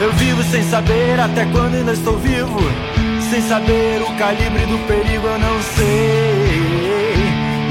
Eu vivo sem saber até quando ainda estou vivo. Sem saber o calibre do perigo, eu não sei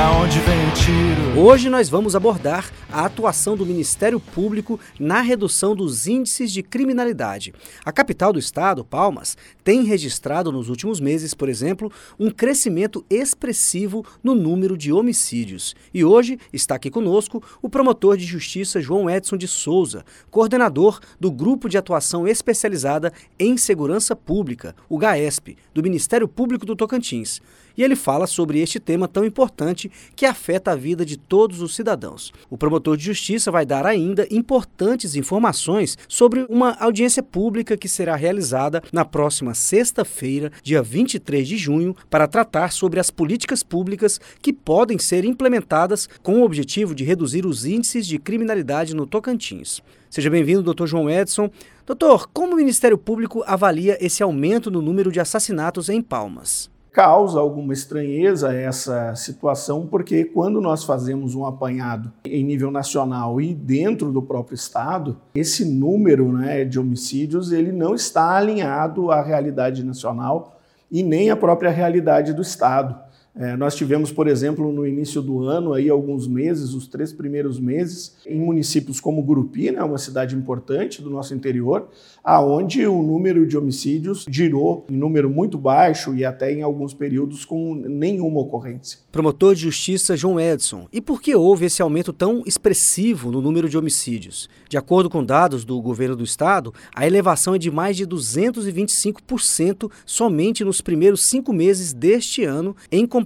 da onde vem o tiro. Hoje nós vamos abordar a atuação do Ministério Público na redução dos índices de criminalidade. A capital do estado, Palmas, tem registrado nos últimos meses, por exemplo, um crescimento expressivo no número de homicídios. E hoje está aqui conosco o promotor de justiça João Edson de Souza, coordenador do Grupo de Atuação Especializada em Segurança Pública, o GAESP, do Ministério Público do Tocantins. E ele fala sobre este tema tão importante que afeta a vida de todos os cidadãos. O promotor de justiça vai dar ainda importantes informações sobre uma audiência pública que será realizada na próxima sexta-feira, dia 23 de junho, para tratar sobre as políticas públicas que podem ser implementadas com o objetivo de reduzir os índices de criminalidade no Tocantins. Seja bem-vindo, doutor João Edson. Doutor, como o Ministério Público avalia esse aumento no número de assassinatos em Palmas? Causa alguma estranheza essa situação, porque quando nós fazemos um apanhado em nível nacional e dentro do próprio estado, esse número né, de homicídios ele não está alinhado à realidade nacional e nem à própria realidade do estado. É, nós tivemos, por exemplo, no início do ano, aí alguns meses, os três primeiros meses, em municípios como Gurupi, né, uma cidade importante do nosso interior, aonde o número de homicídios girou em número muito baixo e até em alguns períodos com nenhuma ocorrência. Promotor de Justiça João Edson, e por que houve esse aumento tão expressivo no número de homicídios? De acordo com dados do governo do estado, a elevação é de mais de 225% somente nos primeiros cinco meses deste ano, em comparação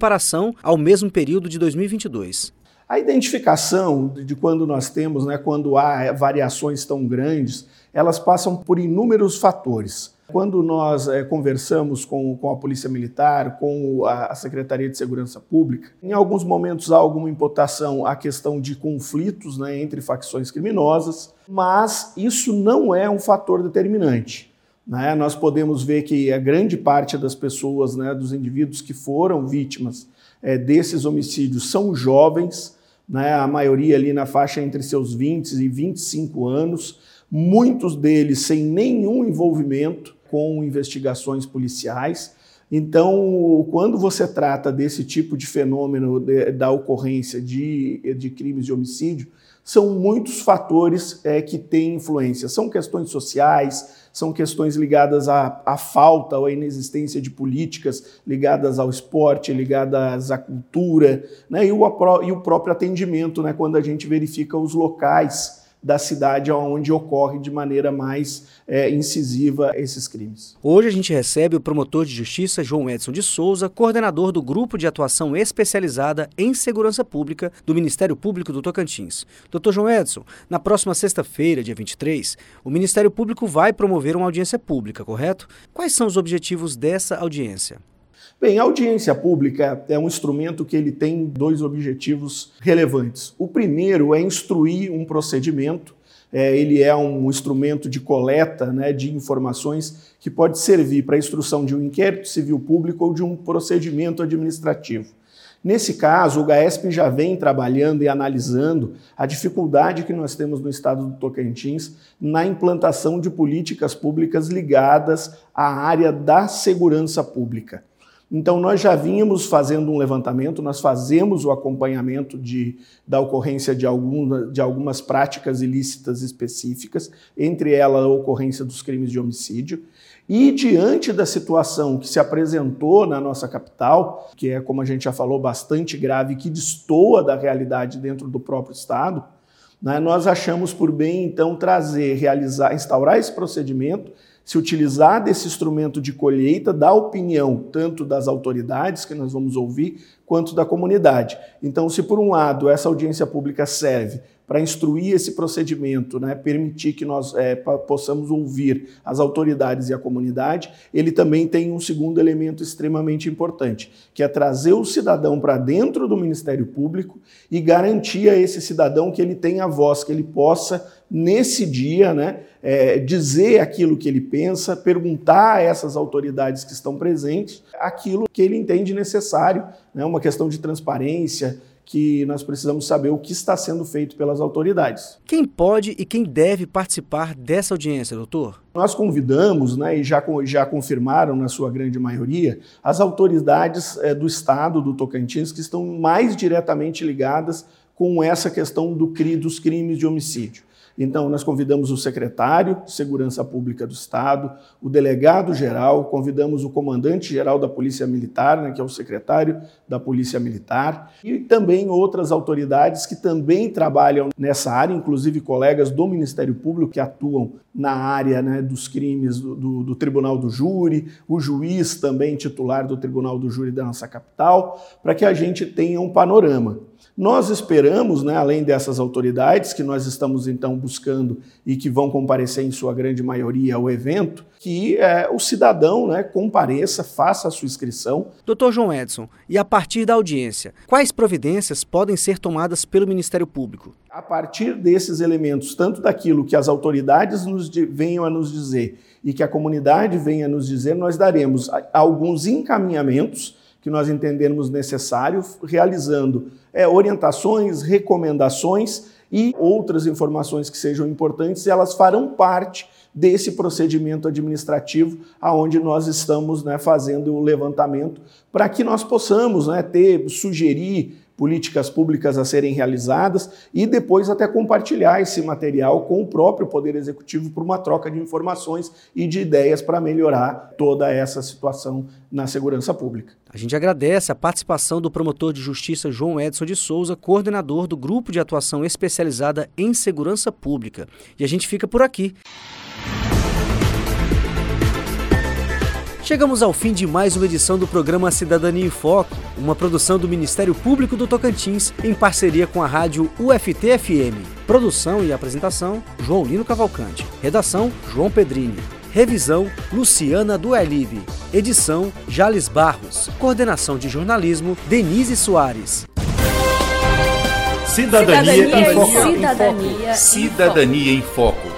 ao mesmo período de 2022. A identificação de quando nós temos, né, quando há variações tão grandes, elas passam por inúmeros fatores. Quando nós é, conversamos com, com, a Polícia Militar, com a, a, Secretaria de Segurança Pública, em alguns momentos há alguma imputação à questão de conflitos né, entre facções criminosas, mas isso não é um fator determinante. Né? Nós podemos ver que a grande parte das pessoas, né, dos indivíduos que foram vítimas é, desses homicídios são jovens, né, a maioria ali na faixa entre seus 20 e 25 anos, muitos deles sem nenhum envolvimento com investigações policiais. Então, quando você trata desse tipo de fenômeno de, da ocorrência de, de crimes de homicídio, são muitos fatores é, que têm influência. São questões sociais, são questões ligadas à, à falta ou à inexistência de políticas ligadas ao esporte, ligadas à cultura, né? e, o, e o próprio atendimento, né? quando a gente verifica os locais da cidade onde ocorre de maneira mais é, incisiva esses crimes. Hoje a gente recebe o promotor de justiça João Edson de Souza, coordenador do Grupo de Atuação Especializada em Segurança Pública do Ministério Público do Tocantins. Doutor João Edson, na próxima sexta-feira, dia 23, o Ministério Público vai promover uma audiência pública, correto? Quais são os objetivos dessa audiência? Bem, a audiência pública é um instrumento que ele tem dois objetivos relevantes. O primeiro é instruir um procedimento. É, ele é um instrumento de coleta né, de informações que pode servir para a instrução de um inquérito civil público ou de um procedimento administrativo. Nesse caso, o GAESP já vem trabalhando e analisando a dificuldade que nós temos no estado do Tocantins na implantação de políticas públicas ligadas à área da segurança pública. Então, nós já vínhamos fazendo um levantamento, nós fazemos o acompanhamento de, da ocorrência de, algum, de algumas práticas ilícitas específicas, entre elas a ocorrência dos crimes de homicídio. E diante da situação que se apresentou na nossa capital, que é, como a gente já falou, bastante grave, que destoa da realidade dentro do próprio Estado, né, nós achamos por bem, então, trazer, realizar, instaurar esse procedimento se utilizar desse instrumento de colheita da opinião, tanto das autoridades que nós vamos ouvir, quanto da comunidade. Então, se por um lado essa audiência pública serve para instruir esse procedimento, né, permitir que nós é, possamos ouvir as autoridades e a comunidade, ele também tem um segundo elemento extremamente importante, que é trazer o cidadão para dentro do Ministério Público e garantir a esse cidadão que ele tenha voz, que ele possa, nesse dia, né, é, dizer aquilo que ele pensa, perguntar a essas autoridades que estão presentes aquilo que ele entende necessário, né, uma questão de transparência, que nós precisamos saber o que está sendo feito pelas autoridades. Quem pode e quem deve participar dessa audiência, doutor? Nós convidamos, né, e já, já confirmaram na sua grande maioria, as autoridades é, do Estado do Tocantins que estão mais diretamente ligadas com essa questão do, dos crimes de homicídio. Então, nós convidamos o secretário de Segurança Pública do Estado, o delegado-geral, convidamos o comandante-geral da Polícia Militar, né, que é o secretário da Polícia Militar, e também outras autoridades que também trabalham nessa área, inclusive colegas do Ministério Público que atuam na área né, dos crimes do, do, do Tribunal do Júri, o juiz também titular do Tribunal do Júri da nossa capital, para que a gente tenha um panorama. Nós esperamos, né, além dessas autoridades que nós estamos então buscando e que vão comparecer em sua grande maioria ao evento, que é, o cidadão né, compareça, faça a sua inscrição. Doutor João Edson, e a partir da audiência, quais providências podem ser tomadas pelo Ministério Público? A partir desses elementos, tanto daquilo que as autoridades nos venham a nos dizer e que a comunidade venha a nos dizer, nós daremos alguns encaminhamentos que nós entendermos necessário, realizando é, orientações, recomendações e outras informações que sejam importantes, elas farão parte desse procedimento administrativo aonde nós estamos né, fazendo o levantamento para que nós possamos né, ter, sugerir políticas públicas a serem realizadas e depois até compartilhar esse material com o próprio Poder Executivo por uma troca de informações e de ideias para melhorar toda essa situação na segurança pública. A gente agradece a participação do promotor de justiça João Edson de Souza, coordenador do Grupo de Atuação Especializada em Segurança Pública. E a gente fica por aqui. Chegamos ao fim de mais uma edição do programa Cidadania em Foco, uma produção do Ministério Público do Tocantins em parceria com a rádio UFT-FM. Produção e apresentação: João Lino Cavalcante. Redação: João Pedrini. Revisão: Luciana Duelive. Edição: Jales Barros. Coordenação de jornalismo: Denise Soares. Cidadania, Cidadania em Foco. Cidadania, Cidadania em Foco.